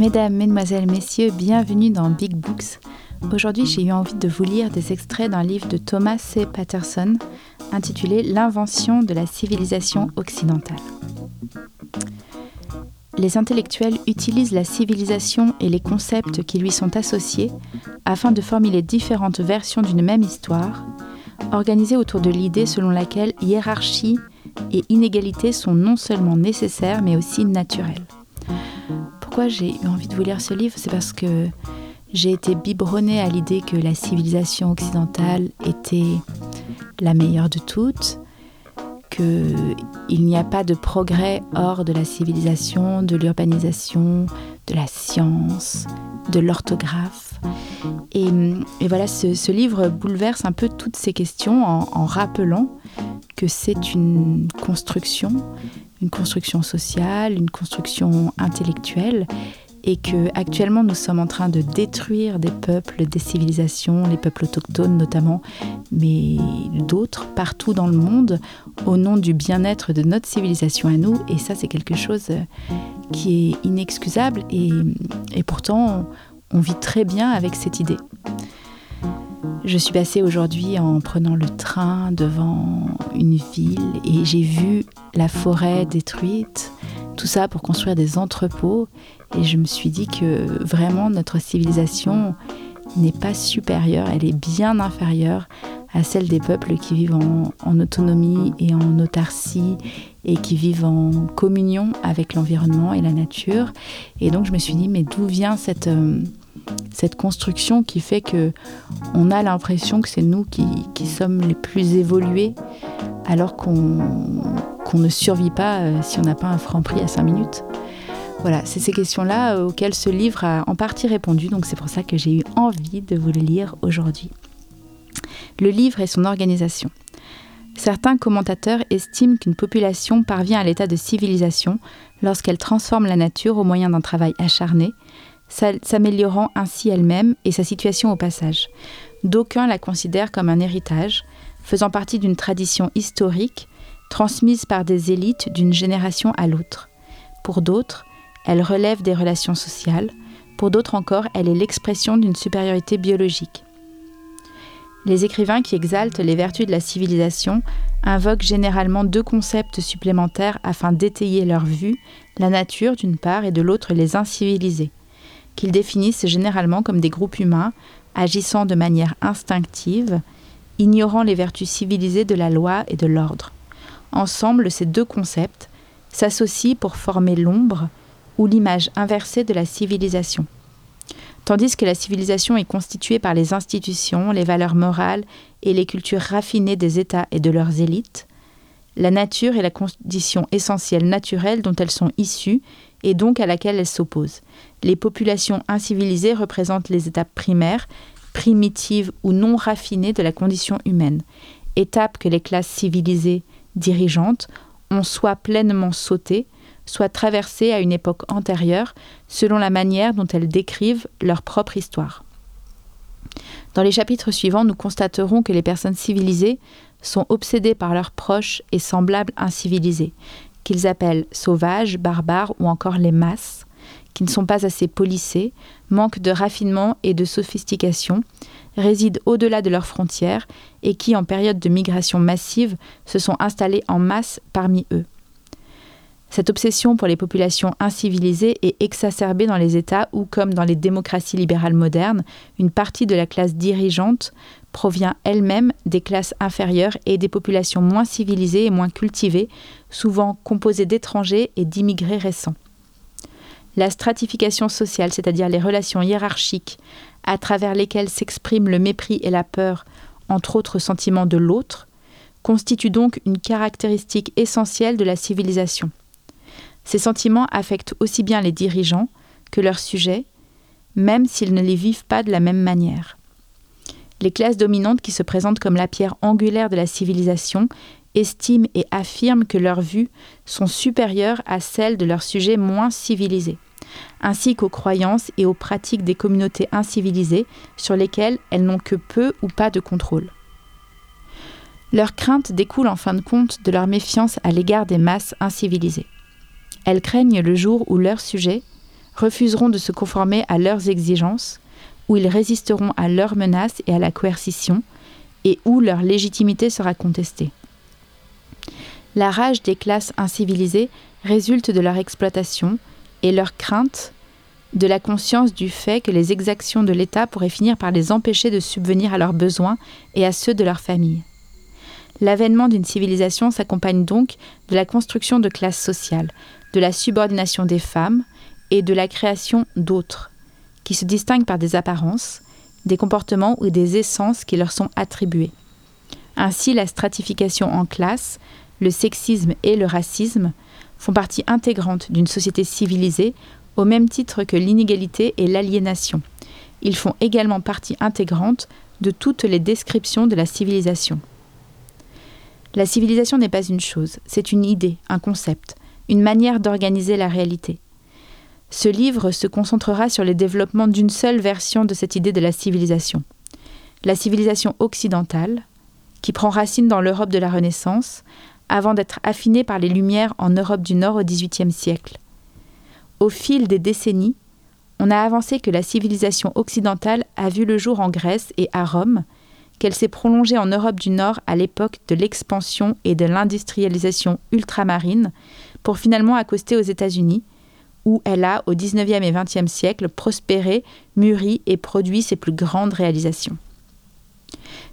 Mesdames, Mesdemoiselles, Messieurs, bienvenue dans Big Books. Aujourd'hui, j'ai eu envie de vous lire des extraits d'un livre de Thomas C. Patterson intitulé L'invention de la civilisation occidentale. Les intellectuels utilisent la civilisation et les concepts qui lui sont associés afin de formuler différentes versions d'une même histoire, organisées autour de l'idée selon laquelle hiérarchie et inégalité sont non seulement nécessaires mais aussi naturelles. Pourquoi j'ai eu envie de vous lire ce livre C'est parce que j'ai été biberonnée à l'idée que la civilisation occidentale était la meilleure de toutes, qu'il n'y a pas de progrès hors de la civilisation, de l'urbanisation, de la science, de l'orthographe. Et, voilà, ce, livre bouleverse un peu toutes ces questions en rappelant que c'est une construction, une construction sociale, une construction intellectuelle, et que actuellement nous sommes en train de détruire des peuples, des civilisations, les peuples autochtones notamment, mais d'autres partout dans le monde au nom du bien-être de notre civilisation à nous. Et ça, c'est quelque chose qui est inexcusable et pourtant on vit très bien avec cette idée. Je suis passée aujourd'hui en prenant le train devant une ville et j'ai vu la forêt détruite, tout ça pour construire des entrepôts. Et je me suis dit que vraiment notre civilisation n'est pas supérieure, elle est bien inférieure à celle des peuples qui vivent en, autonomie et en autarcie et qui vivent en communion avec l'environnement et la nature. Et donc je me suis dit, mais d'où vient cette... Euh, cette construction qui fait que on a l'impression que c'est nous qui, sommes les plus évolués alors qu'on ne survit pas euh, si on n'a pas un franc prix à 5 minutes. Voilà, c'est ces questions-là euh, auxquelles ce livre a en partie répondu, donc c'est pour ça que j'ai eu envie de vous le lire aujourd'hui. Le livre et son organisation. Certains commentateurs estiment qu'une population parvient à l'état de civilisation lorsqu'elle transforme la nature au moyen d'un travail acharné, s'améliorant ainsi elle-même et sa situation au passage. D'aucuns la considèrent comme un héritage, faisant partie d'une tradition historique transmise par des élites d'une génération à l'autre. Pour d'autres, elle relève des relations sociales, pour d'autres encore, elle est l'expression d'une supériorité biologique. Les écrivains qui exaltent les vertus de la civilisation invoquent généralement deux concepts supplémentaires afin d'étayer leur vue, la nature d'une part et de l'autre les incivilisés qu'ils définissent généralement comme des groupes humains agissant de manière instinctive, ignorant les vertus civilisées de la loi et de l'ordre. Ensemble, ces deux concepts s'associent pour former l'ombre ou l'image inversée de la civilisation. Tandis que la civilisation est constituée par les institutions, les valeurs morales et les cultures raffinées des États et de leurs élites, la nature est la condition essentielle naturelle dont elles sont issues et donc à laquelle elles s'opposent. Les populations incivilisées représentent les étapes primaires, primitives ou non raffinées de la condition humaine, étapes que les classes civilisées dirigeantes ont soit pleinement sautées, soit traversées à une époque antérieure, selon la manière dont elles décrivent leur propre histoire. Dans les chapitres suivants, nous constaterons que les personnes civilisées sont obsédées par leurs proches et semblables incivilisés, qu'ils appellent sauvages, barbares ou encore les masses, qui ne sont pas assez polissés, manquent de raffinement et de sophistication, résident au-delà de leurs frontières et qui, en période de migration massive, se sont installés en masse parmi eux. Cette obsession pour les populations incivilisées est exacerbée dans les États où, comme dans les démocraties libérales modernes, une partie de la classe dirigeante provient elle-même des classes inférieures et des populations moins civilisées et moins cultivées, souvent composées d'étrangers et d'immigrés récents. La stratification sociale, c'est-à-dire les relations hiérarchiques à travers lesquelles s'expriment le mépris et la peur, entre autres sentiments de l'autre, constitue donc une caractéristique essentielle de la civilisation. Ces sentiments affectent aussi bien les dirigeants que leurs sujets, même s'ils ne les vivent pas de la même manière. Les classes dominantes qui se présentent comme la pierre angulaire de la civilisation estiment et affirment que leurs vues sont supérieures à celles de leurs sujets moins civilisés, ainsi qu'aux croyances et aux pratiques des communautés incivilisées sur lesquelles elles n'ont que peu ou pas de contrôle. Leur crainte découle en fin de compte de leur méfiance à l'égard des masses incivilisées. Elles craignent le jour où leurs sujets, refuseront de se conformer à leurs exigences, où ils résisteront à leurs menaces et à la coercition, et où leur légitimité sera contestée. La rage des classes incivilisées résulte de leur exploitation et leur crainte de la conscience du fait que les exactions de l'État pourraient finir par les empêcher de subvenir à leurs besoins et à ceux de leur famille. L'avènement d'une civilisation s'accompagne donc de la construction de classes sociales, de la subordination des femmes et de la création d'autres, qui se distinguent par des apparences, des comportements ou des essences qui leur sont attribuées. Ainsi, la stratification en classes, le sexisme et le racisme font partie intégrante d'une société civilisée au même titre que l'inégalité et l'aliénation. Ils font également partie intégrante de toutes les descriptions de la civilisation. La civilisation n'est pas une chose, c'est une idée, un concept, une manière d'organiser la réalité. Ce livre se concentrera sur le développement d'une seule version de cette idée de la civilisation. La civilisation occidentale, qui prend racine dans l'Europe de la Renaissance, avant d'être affinée par les Lumières en Europe du Nord au XVIIIe siècle. Au fil des décennies, on a avancé que la civilisation occidentale a vu le jour en Grèce et à Rome, qu'elle s'est prolongée en Europe du Nord à l'époque de l'expansion et de l'industrialisation ultramarine, pour finalement accoster aux États-Unis, où elle a, au XIXe et XXe siècle, prospéré, mûri et produit ses plus grandes réalisations.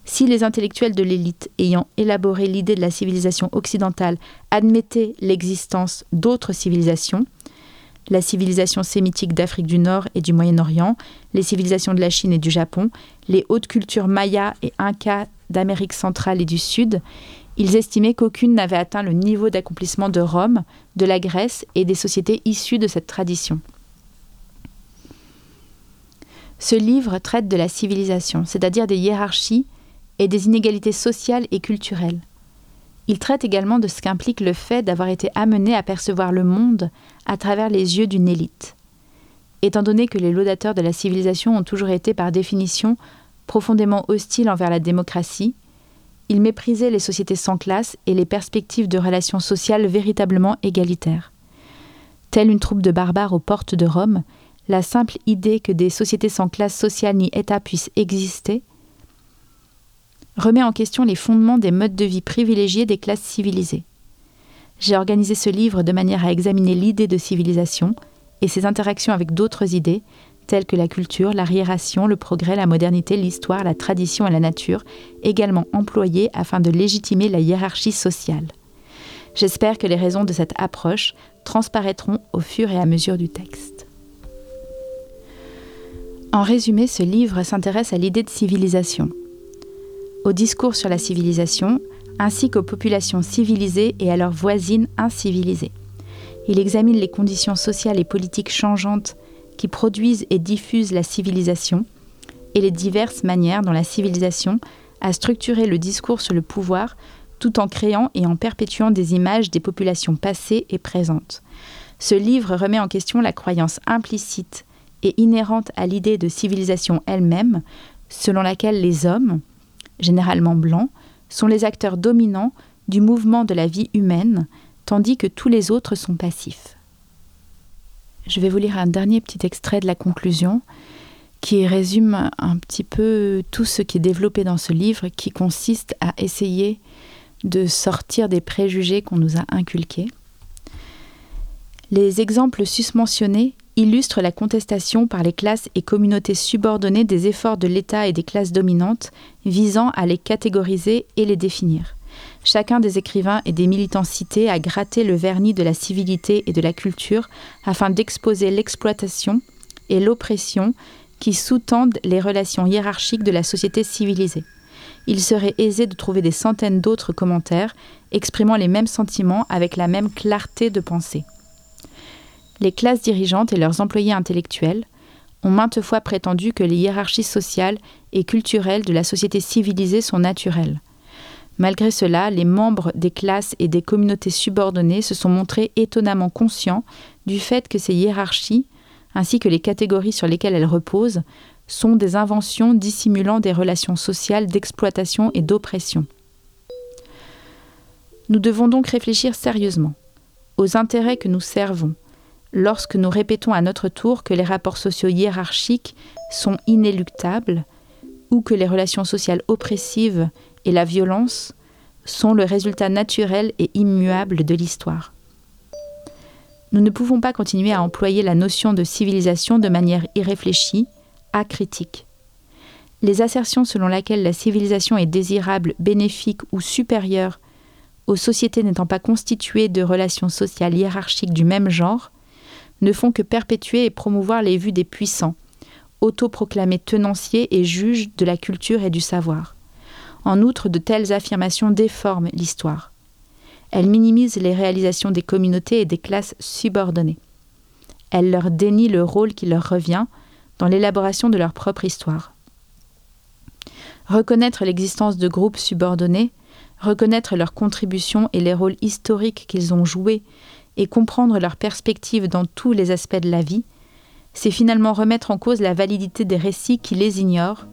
Si les intellectuels de l'élite ayant élaboré l'idée de la civilisation occidentale admettaient l'existence d'autres civilisations, la civilisation sémitique d'Afrique du Nord et du Moyen-Orient, les civilisations de la Chine et du Japon, les hautes cultures mayas et incas d'Amérique centrale et du Sud, ils estimaient qu'aucune n'avait atteint le niveau d'accomplissement de Rome, de la Grèce et des sociétés issues de cette tradition. Ce livre traite de la civilisation, c'est-à-dire des hiérarchies et des inégalités sociales et culturelles. Il traite également de ce qu'implique le fait d'avoir été amené à percevoir le monde à travers les yeux d'une élite. Étant donné que les laudateurs de la civilisation ont toujours été par définition profondément hostiles envers la démocratie, ils méprisaient les sociétés sans classe et les perspectives de relations sociales véritablement égalitaires. Telle une troupe de barbares aux portes de Rome, la simple idée que des sociétés sans classe sociale ni État puissent exister remet en question les fondements des modes de vie privilégiés des classes civilisées. J'ai organisé ce livre de manière à examiner l'idée de civilisation et ses interactions avec d'autres idées, telles que la culture, l'arriération, le progrès, la modernité, l'histoire, la tradition et la nature, également employées afin de légitimer la hiérarchie sociale. J'espère que les raisons de cette approche transparaîtront au fur et à mesure du texte. En résumé, ce livre s'intéresse à l'idée de civilisation, au discours sur la civilisation, ainsi qu'aux populations civilisées et à leurs voisines incivilisées. Il examine les conditions sociales et politiques changeantes qui produisent et diffusent la civilisation et les diverses manières dont la civilisation a structuré le discours sur le pouvoir tout en créant et en perpétuant des images des populations passées et présentes. Ce livre remet en question la croyance implicite et inhérente à l'idée de civilisation elle-même, selon laquelle les hommes, généralement blancs, sont les acteurs dominants du mouvement de la vie humaine, tandis que tous les autres sont passifs. Je vais vous lire un dernier petit extrait de la conclusion qui résume un petit peu tout ce qui est développé dans ce livre, qui consiste à essayer de sortir des préjugés qu'on nous a inculqués. Les exemples susmentionnés illustre la contestation par les classes et communautés subordonnées des efforts de l'État et des classes dominantes visant à les catégoriser et les définir. Chacun des écrivains et des militants cités a gratté le vernis de la civilité et de la culture afin d'exposer l'exploitation et l'oppression qui sous-tendent les relations hiérarchiques de la société civilisée. Il serait aisé de trouver des centaines d'autres commentaires exprimant les mêmes sentiments avec la même clarté de pensée les classes dirigeantes et leurs employés intellectuels ont maintes fois prétendu que les hiérarchies sociales et culturelles de la société civilisée sont naturelles. Malgré cela, les membres des classes et des communautés subordonnées se sont montrés étonnamment conscients du fait que ces hiérarchies, ainsi que les catégories sur lesquelles elles reposent, sont des inventions dissimulant des relations sociales d'exploitation et d'oppression. Nous devons donc réfléchir sérieusement aux intérêts que nous servons, lorsque nous répétons à notre tour que les rapports sociaux hiérarchiques sont inéluctables ou que les relations sociales oppressives et la violence sont le résultat naturel et immuable de l'histoire. Nous ne pouvons pas continuer à employer la notion de civilisation de manière irréfléchie, acritique. Les assertions selon lesquelles la civilisation est désirable, bénéfique ou supérieure aux sociétés n'étant pas constituées de relations sociales hiérarchiques du même genre ne font que perpétuer et promouvoir les vues des puissants, autoproclamés tenanciers et juges de la culture et du savoir. En outre, de telles affirmations déforment l'histoire. Elles minimisent les réalisations des communautés et des classes subordonnées. Elles leur dénient le rôle qui leur revient dans l'élaboration de leur propre histoire. Reconnaître l'existence de groupes subordonnés, reconnaître leurs contributions et les rôles historiques qu'ils ont joués et comprendre leurs perspectives dans tous les aspects de la vie, c'est finalement remettre en cause la validité des récits qui les ignorent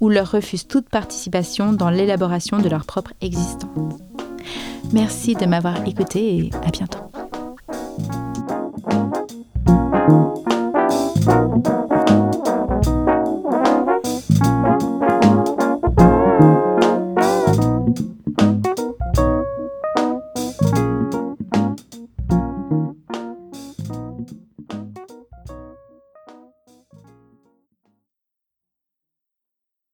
ou leur refusent toute participation dans l'élaboration de leur propre existence. Merci de m'avoir écouté et à bientôt.